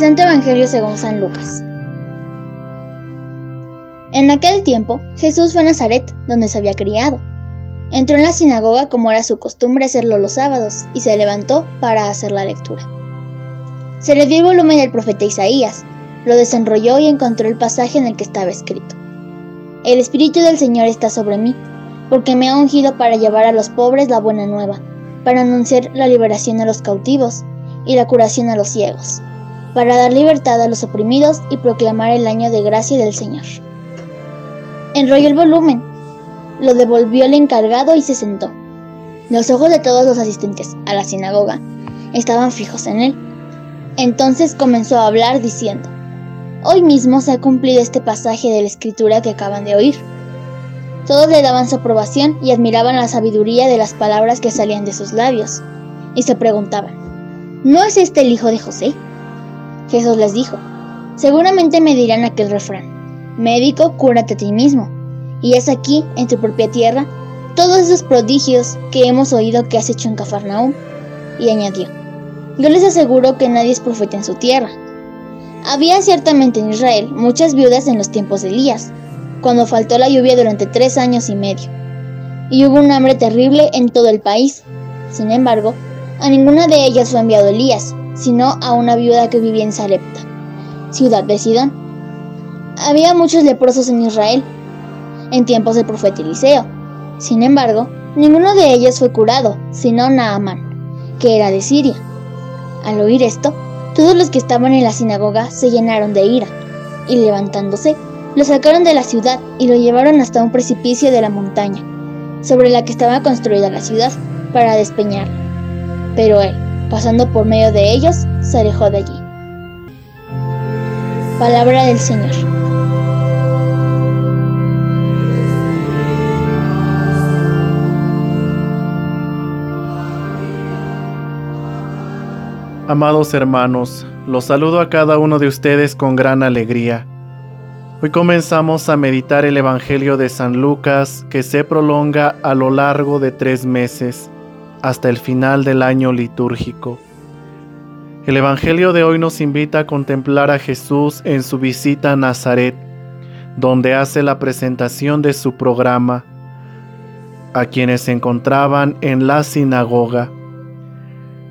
Santo Evangelio según San Lucas. En aquel tiempo, Jesús fue a Nazaret, donde se había criado. Entró en la sinagoga como era su costumbre hacerlo los sábados, y se levantó para hacer la lectura. Se le dio el volumen del profeta Isaías, lo desenrolló y encontró el pasaje en el que estaba escrito. El Espíritu del Señor está sobre mí, porque me ha ungido para llevar a los pobres la buena nueva, para anunciar la liberación a los cautivos y la curación a los ciegos, para dar libertad a los oprimidos y proclamar el año de gracia del Señor. Enrolló el volumen, lo devolvió el encargado y se sentó. Los ojos de todos los asistentes a la sinagoga estaban fijos en él. Entonces comenzó a hablar diciendo, Hoy mismo se ha cumplido este pasaje de la escritura que acaban de oír. Todos le daban su aprobación y admiraban la sabiduría de las palabras que salían de sus labios, y se preguntaban, ¿no es este el hijo de José? Jesús les dijo, seguramente me dirán aquel refrán, médico, cúrate a ti mismo, y es aquí, en tu propia tierra, todos esos prodigios que hemos oído que has hecho en Cafarnaúm. Y añadió, yo les aseguro que nadie es profeta en su tierra. Había ciertamente en Israel muchas viudas en los tiempos de Elías, cuando faltó la lluvia durante tres años y medio, y hubo un hambre terrible en todo el país. Sin embargo, a ninguna de ellas fue enviado Elías, sino a una viuda que vivía en Sarepta, ciudad de Sidón. Había muchos leprosos en Israel, en tiempos del profeta Eliseo. Sin embargo, ninguno de ellos fue curado, sino Naamán, que era de Siria. Al oír esto, todos los que estaban en la sinagoga se llenaron de ira, y levantándose, lo sacaron de la ciudad y lo llevaron hasta un precipicio de la montaña, sobre la que estaba construida la ciudad, para despeñarla. Pero él, pasando por medio de ellos, se alejó de allí. Palabra del Señor. Amados hermanos, los saludo a cada uno de ustedes con gran alegría. Hoy comenzamos a meditar el Evangelio de San Lucas que se prolonga a lo largo de tres meses, hasta el final del año litúrgico. El Evangelio de hoy nos invita a contemplar a Jesús en su visita a Nazaret, donde hace la presentación de su programa a quienes se encontraban en la sinagoga.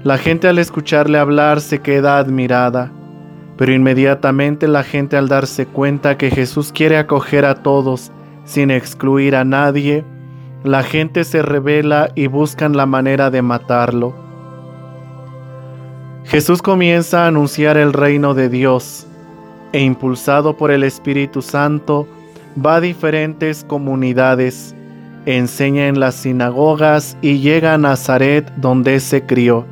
La gente al escucharle hablar se queda admirada pero inmediatamente la gente al darse cuenta que Jesús quiere acoger a todos sin excluir a nadie, la gente se revela y buscan la manera de matarlo. Jesús comienza a anunciar el reino de Dios e impulsado por el Espíritu Santo va a diferentes comunidades, enseña en las sinagogas y llega a Nazaret donde se crió.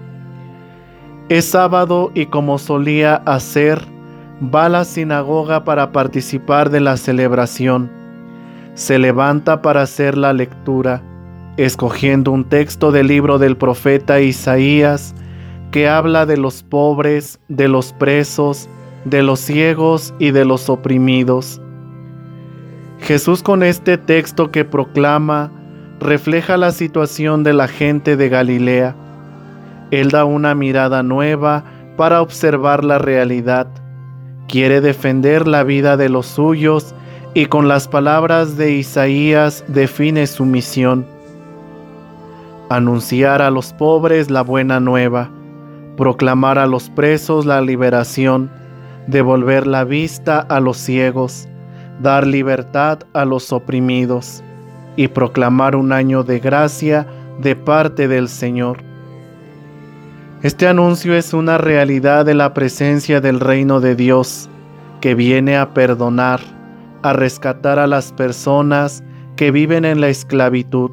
Es sábado y como solía hacer, va a la sinagoga para participar de la celebración. Se levanta para hacer la lectura, escogiendo un texto del libro del profeta Isaías que habla de los pobres, de los presos, de los ciegos y de los oprimidos. Jesús con este texto que proclama refleja la situación de la gente de Galilea él da una mirada nueva para observar la realidad. Quiere defender la vida de los suyos y con las palabras de Isaías define su misión. Anunciar a los pobres la buena nueva, proclamar a los presos la liberación, devolver la vista a los ciegos, dar libertad a los oprimidos y proclamar un año de gracia de parte del Señor. Este anuncio es una realidad de la presencia del reino de Dios que viene a perdonar, a rescatar a las personas que viven en la esclavitud.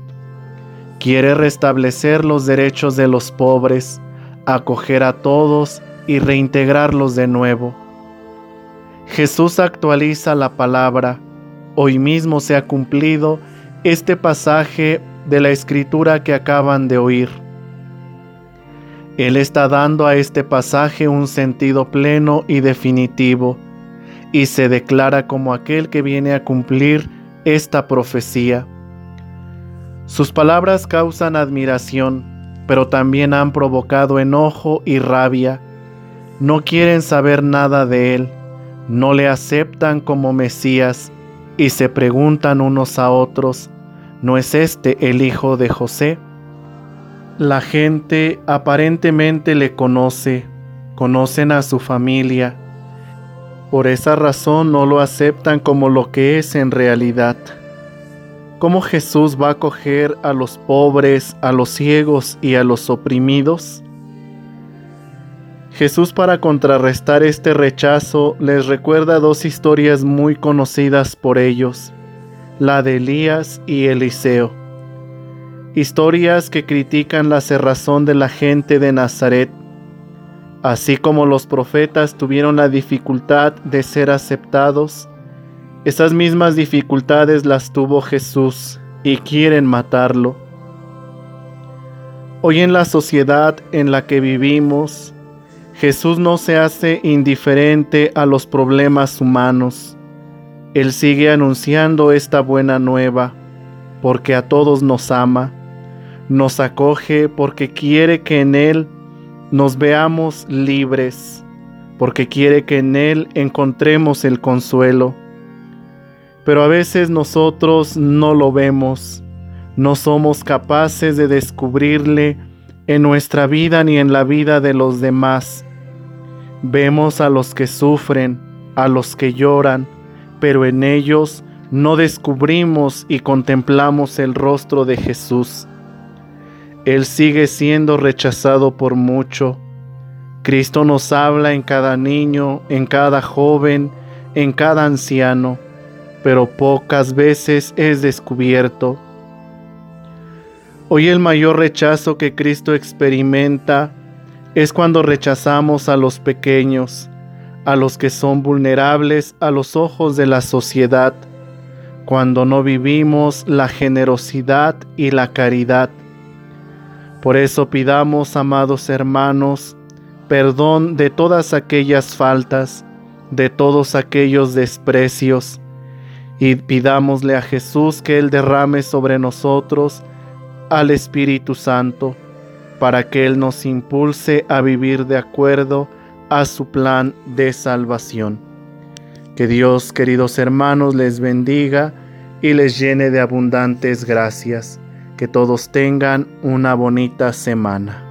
Quiere restablecer los derechos de los pobres, acoger a todos y reintegrarlos de nuevo. Jesús actualiza la palabra. Hoy mismo se ha cumplido este pasaje de la escritura que acaban de oír. Él está dando a este pasaje un sentido pleno y definitivo, y se declara como aquel que viene a cumplir esta profecía. Sus palabras causan admiración, pero también han provocado enojo y rabia. no quieren saber nada de él, no le aceptan como Mesías y se preguntan unos a otros, ¿no es este el hijo de José? La gente aparentemente le conoce, conocen a su familia, por esa razón no lo aceptan como lo que es en realidad. ¿Cómo Jesús va a acoger a los pobres, a los ciegos y a los oprimidos? Jesús para contrarrestar este rechazo les recuerda dos historias muy conocidas por ellos, la de Elías y Eliseo. Historias que critican la cerrazón de la gente de Nazaret Así como los profetas tuvieron la dificultad de ser aceptados, esas mismas dificultades las tuvo Jesús y quieren matarlo. Hoy en la sociedad en la que vivimos, Jesús no se hace indiferente a los problemas humanos. Él sigue anunciando esta buena nueva porque a todos nos ama, nos acoge porque quiere que en Él nos veamos libres, porque quiere que en Él encontremos el consuelo. Pero a veces nosotros no lo vemos, no somos capaces de descubrirle en nuestra vida ni en la vida de los demás. Vemos a los que sufren, a los que lloran, pero en ellos no descubrimos y contemplamos el rostro de Jesús. Él sigue siendo rechazado por mucho. Cristo nos habla en cada niño, en cada joven, en cada anciano, pero pocas veces es descubierto. Hoy el mayor rechazo que Cristo experimenta es cuando rechazamos a los pequeños, a los que son vulnerables a los ojos de la sociedad, cuando no vivimos la generosidad y la caridad por eso pidamos, amados hermanos, perdón de todas aquellas faltas, de todos aquellos desprecios, y pidámosle a Jesús que Él derrame sobre nosotros al Espíritu Santo, para que Él nos impulse a vivir de acuerdo a su plan de salvación. Que Dios, queridos hermanos, les bendiga y les llene de abundantes gracias. Que todos tengan una bonita semana.